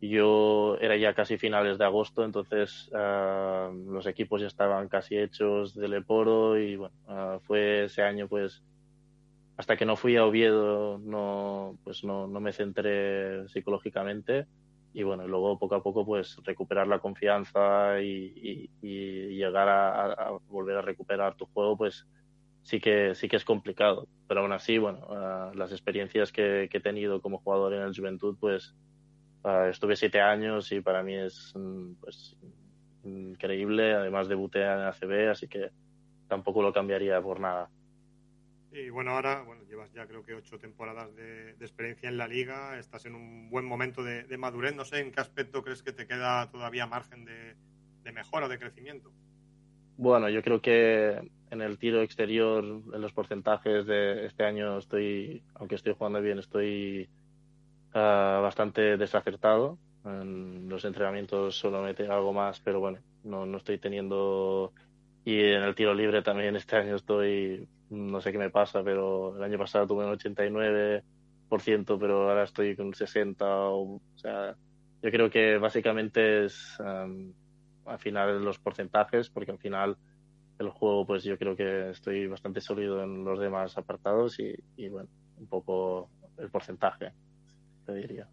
yo era ya casi finales de agosto, entonces los equipos ya estaban casi hechos del Eporo y bueno, fue ese año pues hasta que no fui a Oviedo no, pues no, no me centré psicológicamente y bueno, luego poco a poco pues recuperar la confianza y, y, llegar a, volver a recuperar tu juego pues sí que sí que es complicado, pero aún así bueno, ah, las experiencias que, he tenido como jugador en el Juventud pues ah, estuve siete años y para mí es mm, pues increíble, además debuté en ACB, así que tampoco lo cambiaría por nada. Y bueno, ahora bueno, llevas ya creo que ocho temporadas de, experiencia en la liga, estás en un buen momento de, madurez. No sé en qué aspecto crees que te queda todavía margen de, mejora o de crecimiento. Bueno, yo creo que en el tiro exterior, en los porcentajes de este año, estoy, aunque estoy jugando bien, estoy bastante desacertado. En los entrenamientos solo mete algo más, pero bueno, no, no estoy teniendo. Y en el tiro libre también este año estoy no sé qué me pasa, pero el año pasado tuve un 89%, pero ahora estoy con un 60%. O, sea, yo creo que básicamente es um, al final los porcentajes, porque al final el juego, pues yo creo que estoy bastante sólido en los demás apartados y, y bueno, un poco el porcentaje, te diría.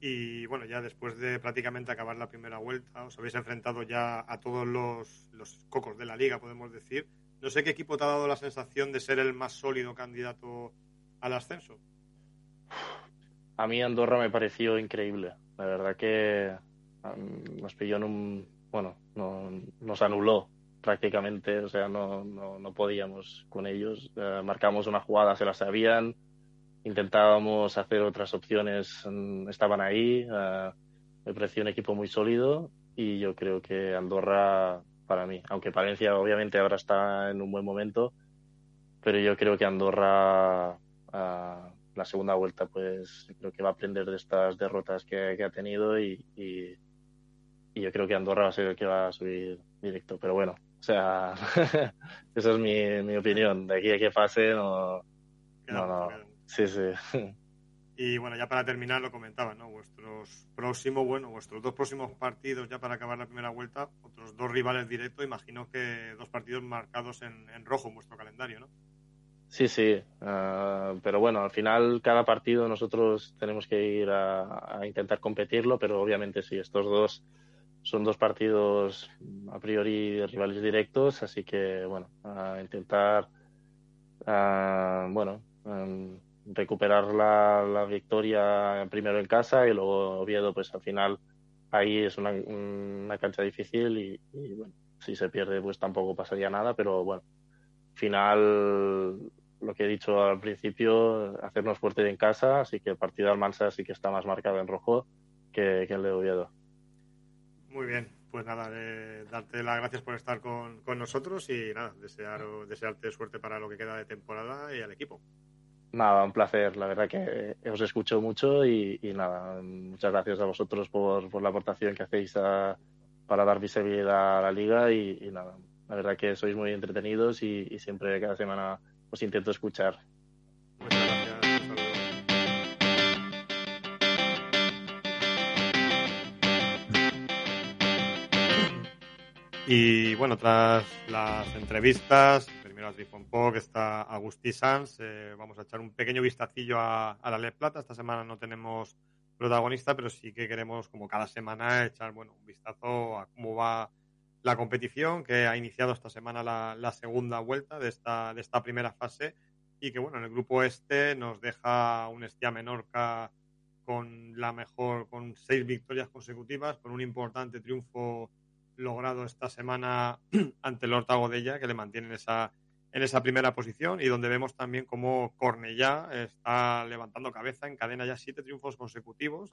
Y bueno, ya después de prácticamente acabar la primera vuelta, os habéis enfrentado ya a todos los, los cocos de la liga, podemos decir. No sé qué equipo te ha dado la sensación de ser el más sólido candidato al ascenso. A mí Andorra me pareció increíble. La verdad que nos pilló en un. Bueno, nos anuló prácticamente, o sea, no, no, podíamos con ellos. Eh, marcamos una jugada, se la sabían, intentábamos hacer otras opciones, mm, estaban ahí. Eh, me pareció un equipo muy sólido y yo creo que Andorra para mí. Aunque Palencia obviamente ahora está en un buen momento, pero yo creo que Andorra a la segunda vuelta pues creo que va a aprender de estas derrotas que, ha tenido y, y, yo creo que Andorra va a ser el que va a subir directo. Pero bueno, o sea, esa es mi, mi opinión. De aquí a que pase no... No, no. Sí, sí. Y bueno, ya para terminar lo comentaba, ¿no? Vuestros próximos, bueno, vuestros dos próximos partidos ya para acabar la primera vuelta, otros dos rivales directos, imagino que dos partidos marcados en, rojo en vuestro calendario, ¿no? Sí, sí, ah, pero bueno, al final cada partido nosotros tenemos que ir a, intentar competirlo, pero obviamente sí, estos dos son dos partidos a priori rivales directos, así que bueno, a intentar, ah, bueno, em, recuperar la, victoria primero en casa y luego Oviedo, pues al final ahí es una, cancha difícil y, bueno, si se pierde pues tampoco pasaría nada, pero bueno, final lo que he dicho al principio, hacernos fuerte en casa, así que el partido de Almansa sí que está más marcado en rojo que, el de Oviedo. Muy bien, Pues nada, darte las gracias por estar con, nosotros y nada, desear, desearte suerte para lo que queda de temporada y al equipo. Nada, un placer. La verdad que os escucho mucho y, nada, muchas gracias a vosotros por, la aportación que hacéis para dar visibilidad a la liga y, nada, la verdad que sois muy entretenidos y, y siempre cada semana os intento escuchar. Y bueno, tras las entrevistas, primero a Trifon que está Agustí Sanz, eh, vamos a echar un pequeño vistacillo a, la Le Plata. Esta semana no tenemos protagonista, pero sí que queremos, como cada semana, echar bueno, un vistazo a cómo va la competición, que ha iniciado esta semana la, segunda vuelta de esta, de esta primera fase y que bueno, en el grupo este nos deja un Estia Menorca con la mejor, con seis victorias consecutivas, con un importante triunfo logrado esta semana ante el Horta Godella, que le mantiene en esa, en esa primera posición, y donde vemos también cómo Cornellá está levantando cabeza, en cadena ya siete triunfos consecutivos,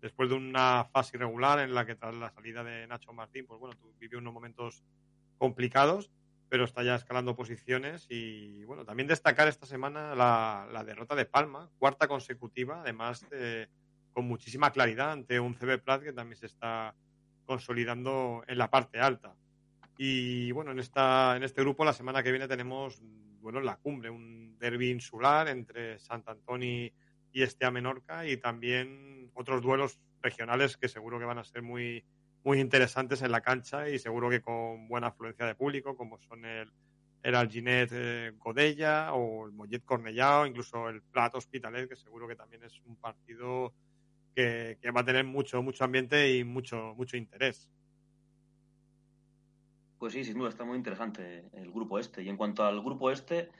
después de una fase irregular en la que tras la salida de Nacho Martín, pues bueno, vivió unos momentos complicados, pero está ya escalando posiciones y bueno, también destacar esta semana la, la derrota de Palma, cuarta consecutiva, además con muchísima claridad ante un CB Plat que también se está consolidando en la parte alta. Y bueno, en, esta, en este grupo la semana que viene tenemos bueno, la cumbre, un derby insular entre Sant Antoni y Estea Menorca y también otros duelos regionales que seguro que van a ser muy, muy interesantes en la cancha y seguro que con buena afluencia de público, como son el, el Alginet eh, Godella o el Mollet Cornellà o incluso el Prat Hospitalet, que seguro que también es un partido que, va a tener mucho, mucho ambiente y mucho, mucho interés. Pues sí, sin duda está muy interesante el grupo este. Y en cuanto al grupo este,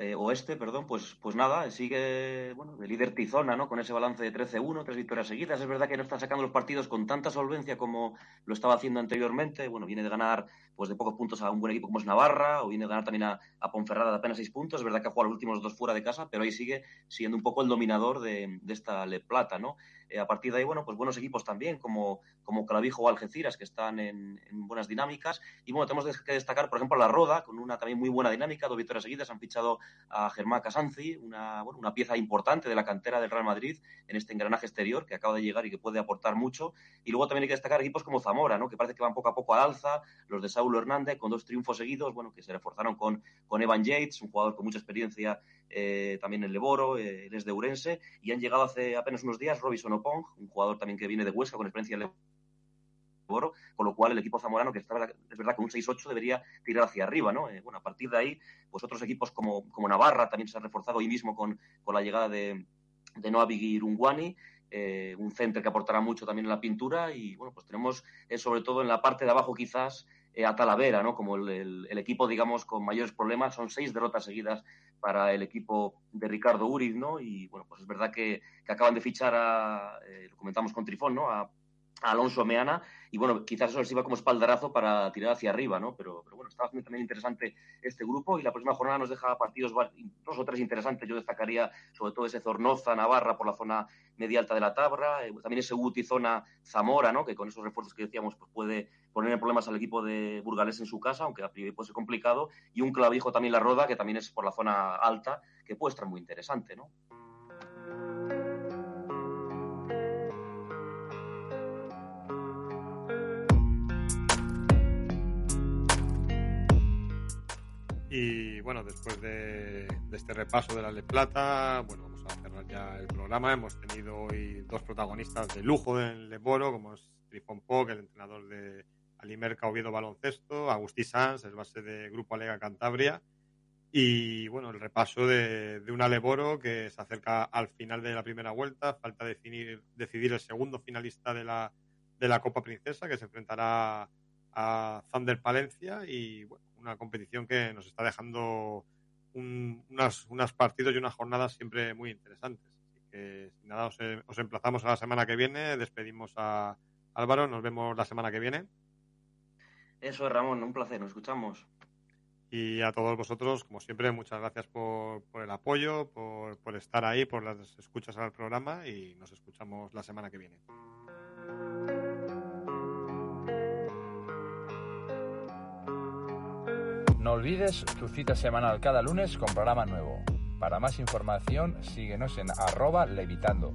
eh, oeste, perdón, pues, pues nada, sigue bueno, de líder Tizona, ¿no? Con ese balance de 13-1, tres victorias seguidas. Es verdad que no está sacando los partidos con tanta solvencia como lo estaba haciendo anteriormente. Bueno, viene de ganar pues de pocos puntos a un buen equipo como es Navarra, o viene de ganar también a, Ponferrada de apenas seis puntos. Es verdad que ha jugado los últimos dos fuera de casa, pero ahí sigue siendo un poco el dominador de, de esta Le Plata, ¿no? Eh, a partir de ahí, bueno, pues buenos equipos también, como, como Clavijo o Algeciras, que están en, buenas dinámicas. Y bueno, tenemos que destacar, por ejemplo, la Roda, con una también muy buena dinámica, dos victorias seguidas. Han fichado a Germán Casanzi, una, bueno, una pieza importante de la cantera del Real Madrid en este engranaje exterior, que acaba de llegar y que puede aportar mucho. Y luego también hay que destacar equipos como Zamora, ¿no? que parece que van poco a poco al alza, los de Saulo Hernández, con dos triunfos seguidos, bueno, que se reforzaron con, con Evan Yates, un jugador con mucha experiencia eh, también en Leboro, eh, él es de Urense, y han llegado hace apenas unos días Robinson Opong, un jugador también que viene de Huesca con experiencia en Leboro, con lo cual el equipo zamorano, que está, es verdad, con un 6-8 debería tirar hacia arriba, ¿no? Eh, bueno, a partir de ahí, pues otros equipos como, como Navarra también se han reforzado hoy mismo con, con la llegada de, de Noah Bigirungwani, un centro que aportará mucho también en la pintura y bueno, pues tenemos sobre todo en la parte de abajo quizás a Talavera, ¿no? Como el, equipo, digamos, con mayores problemas. Son seis derrotas seguidas para el equipo de Ricardo Uriz, ¿no? Y bueno, pues es verdad que, acaban de fichar a, eh, lo comentamos con Trifón, ¿no? A, Alonso Meana y bueno, quizás eso les iba como espaldarazo para tirar hacia arriba, ¿no? Pero, bueno, está bastante también interesante este grupo y la próxima jornada nos deja partidos dos o tres interesantes. Yo destacaría sobre todo ese Zornoza, Navarra por la zona media alta de la tabla, eh, también ese Uti zona Zamora, ¿no? Que con esos refuerzos que decíamos pues puede poner en problemas al equipo de Burgales en su casa, aunque a priori puede ser complicado, y un clavijo también la Roda, que también es por la zona alta, que puede estar muy interesante, ¿no? Y bueno, después de, este repaso de la Le Plata, bueno, vamos a cerrar ya el programa. Hemos tenido hoy dos protagonistas de lujo en Leboro, como es Trifon Poc, el entrenador de Alimerca Oviedo Baloncesto, Agustí Sanz, el base de Grupo Alega Cantabria. Y bueno, el repaso de, de un Leboro que se acerca al final de la primera vuelta. Falta definir, decidir el segundo finalista de la, de la Copa Princesa, que se enfrentará a Thunder Palencia. Y bueno, una competición que nos está dejando unas, unas partidos y unas jornadas siempre muy interesantes. Así que, sin nada, os, os emplazamos a la semana que viene. Despedimos a Álvaro. Nos vemos la semana que viene. Eso es, Ramón, un placer, nos escuchamos. Y a todos vosotros, como siempre, muchas gracias por, por el apoyo, por, por estar ahí, por las escuchas al programa y nos escuchamos la semana que viene. No olvides tu cita semanal cada lunes con programa nuevo. Para más información, síguenos en arroba levitando.